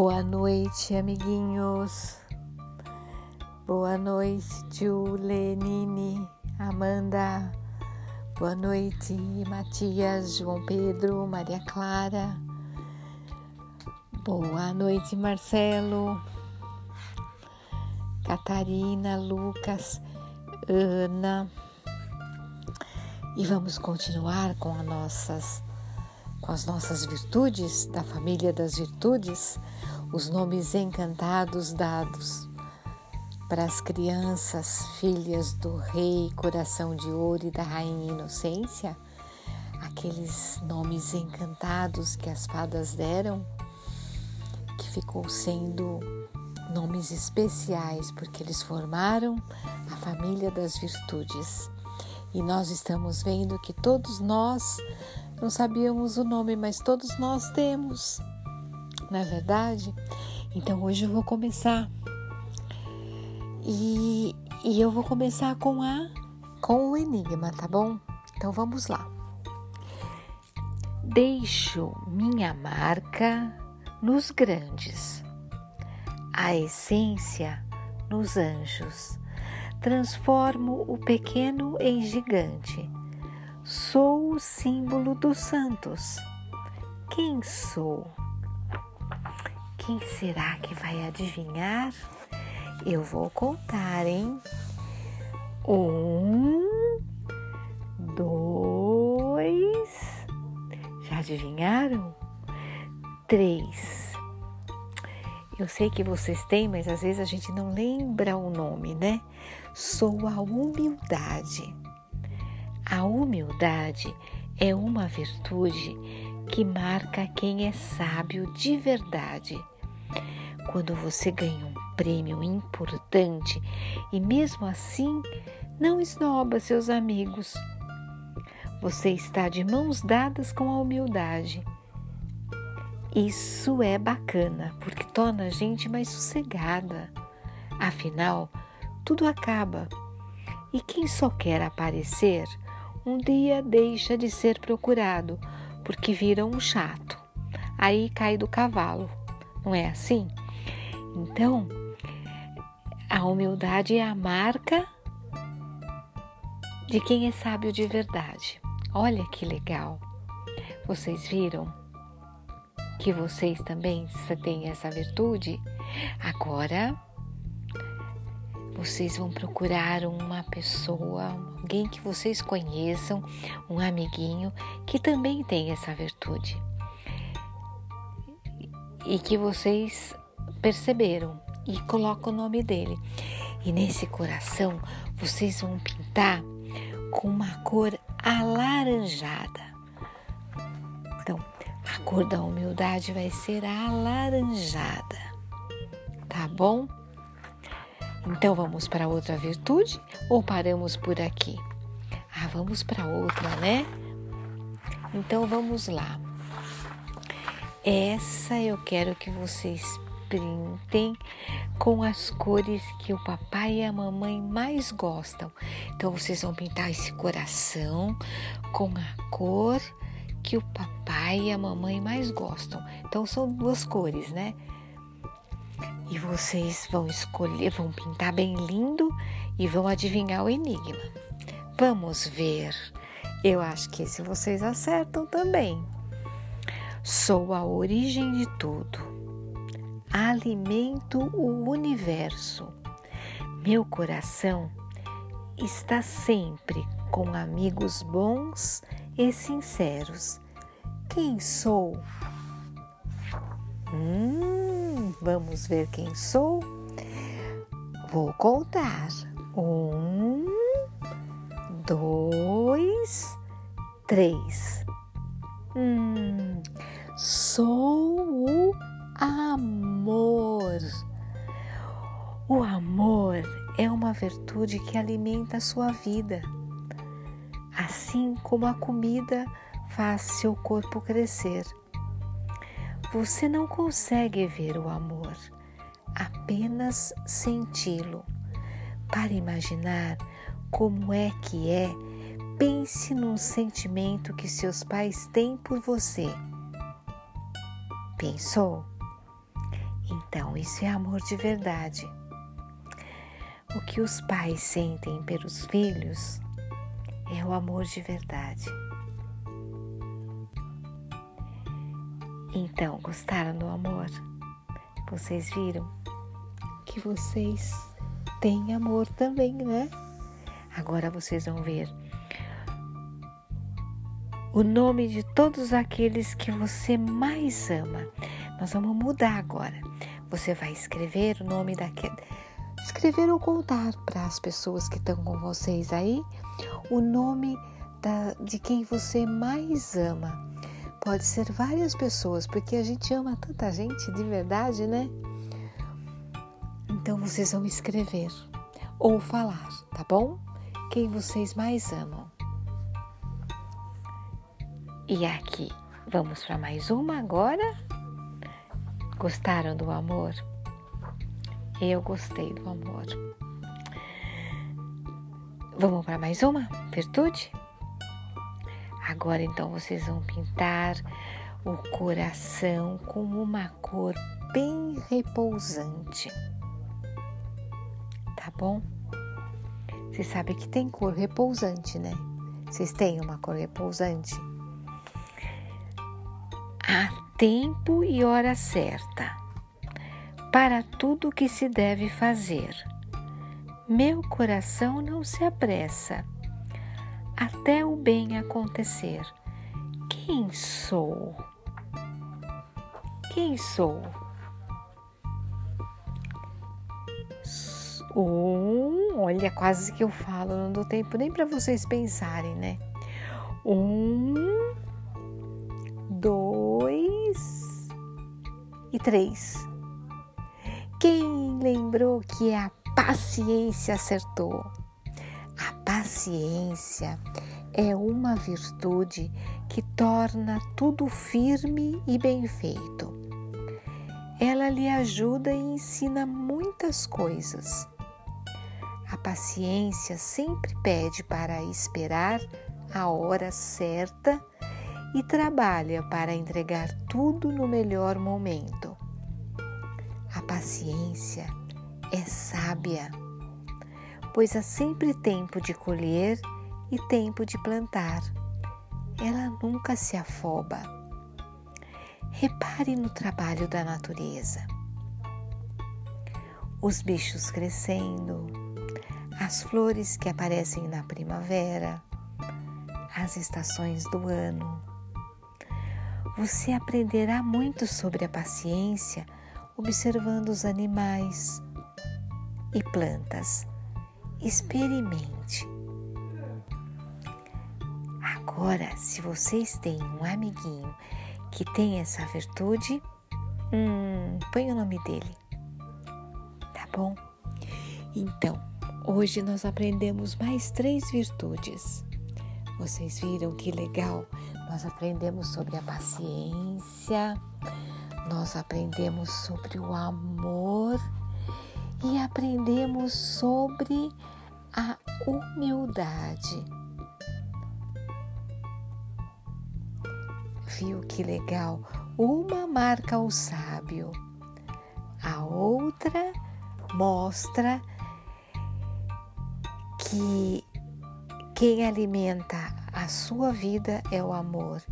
Boa noite, amiguinhos. Boa noite, Julenine, Amanda. Boa noite, Matias, João Pedro, Maria Clara. Boa noite, Marcelo, Catarina, Lucas, Ana. E vamos continuar com as nossas com as nossas virtudes da família das virtudes, os nomes encantados dados para as crianças, filhas do rei coração de ouro e da rainha inocência, aqueles nomes encantados que as fadas deram, que ficou sendo nomes especiais porque eles formaram a família das virtudes. E nós estamos vendo que todos nós não sabíamos o nome, mas todos nós temos, não é verdade? Então hoje eu vou começar. E, e eu vou começar com a com o enigma, tá bom? Então vamos lá. Deixo minha marca nos grandes, a essência nos anjos. Transformo o pequeno em gigante Sou o símbolo dos santos. Quem sou? Quem será que vai adivinhar? Eu vou contar, hein? Um, dois. Já adivinharam? Três. Eu sei que vocês têm, mas às vezes a gente não lembra o nome, né? Sou a humildade. A humildade é uma virtude que marca quem é sábio de verdade. Quando você ganha um prêmio importante e mesmo assim não esnoba seus amigos, você está de mãos dadas com a humildade. Isso é bacana porque torna a gente mais sossegada. Afinal, tudo acaba. E quem só quer aparecer um dia deixa de ser procurado porque vira um chato. Aí cai do cavalo, não é assim? Então, a humildade é a marca de quem é sábio de verdade. Olha que legal! Vocês viram que vocês também têm essa virtude? Agora vocês vão procurar uma pessoa, alguém que vocês conheçam, um amiguinho que também tem essa virtude e que vocês perceberam e colocam o nome dele. E nesse coração vocês vão pintar com uma cor alaranjada. Então, a cor da humildade vai ser alaranjada, tá bom? Então vamos para outra virtude ou paramos por aqui? Ah, vamos para outra, né? Então vamos lá. Essa eu quero que vocês printem com as cores que o papai e a mamãe mais gostam. Então vocês vão pintar esse coração com a cor que o papai e a mamãe mais gostam. Então são duas cores, né? E vocês vão escolher, vão pintar bem lindo e vão adivinhar o enigma. Vamos ver. Eu acho que se vocês acertam também. Sou a origem de tudo. Alimento o universo. Meu coração está sempre com amigos bons e sinceros. Quem sou? Hum, vamos ver quem sou. Vou contar. Um, dois, três. Hum, sou o amor. O amor é uma virtude que alimenta a sua vida, assim como a comida faz seu corpo crescer. Você não consegue ver o amor, apenas senti-lo. Para imaginar como é que é, pense num sentimento que seus pais têm por você. Pensou? Então, isso é amor de verdade. O que os pais sentem pelos filhos é o amor de verdade. Então, gostaram do amor? Vocês viram que vocês têm amor também, né? Agora vocês vão ver o nome de todos aqueles que você mais ama. Nós vamos mudar agora. Você vai escrever o nome daquele. Escrever ou contar para as pessoas que estão com vocês aí o nome da, de quem você mais ama. Pode ser várias pessoas, porque a gente ama tanta gente de verdade, né? Então vocês vão escrever ou falar, tá bom? Quem vocês mais amam. E aqui, vamos para mais uma agora? Gostaram do amor? Eu gostei do amor. Vamos para mais uma virtude? Agora então vocês vão pintar o coração com uma cor bem repousante. Tá bom? Você sabe que tem cor repousante, né? Vocês têm uma cor repousante? Há tempo e hora certa para tudo que se deve fazer meu coração não se apressa até o bem acontecer. Quem sou? Quem sou? Um, olha, quase que eu falo, não dou tempo nem para vocês pensarem, né? Um, e três. Quem lembrou que a paciência acertou. A paciência é uma virtude que torna tudo firme e bem feito. Ela lhe ajuda e ensina muitas coisas. A paciência sempre pede para esperar a hora certa e trabalha para entregar tudo no melhor momento. A paciência é sábia, pois há sempre tempo de colher e tempo de plantar. Ela nunca se afoba. Repare no trabalho da natureza. Os bichos crescendo, as flores que aparecem na primavera, as estações do ano. Você aprenderá muito sobre a paciência observando os animais, e plantas. Experimente. Agora, se vocês têm um amiguinho que tem essa virtude, hum, põe o nome dele. Tá bom? Então, hoje nós aprendemos mais três virtudes. Vocês viram que legal? Nós aprendemos sobre a paciência, nós aprendemos sobre o amor e aprendemos sobre a humildade. Viu que legal? Uma marca o sábio, a outra mostra que quem alimenta sua vida é o amor,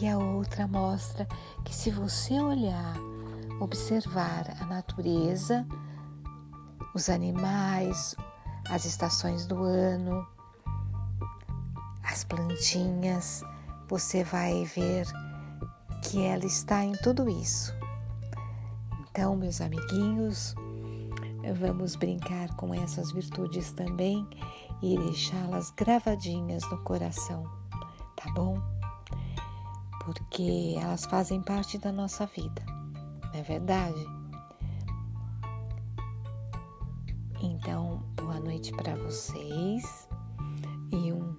e a outra mostra que se você olhar, observar a natureza, os animais, as estações do ano, as plantinhas, você vai ver que ela está em tudo isso. Então, meus amiguinhos, vamos brincar com essas virtudes também e deixá-las gravadinhas no coração, tá bom? Porque elas fazem parte da nossa vida, não é verdade? Então, boa noite para vocês e um,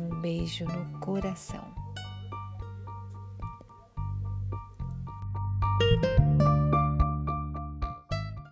um beijo no coração.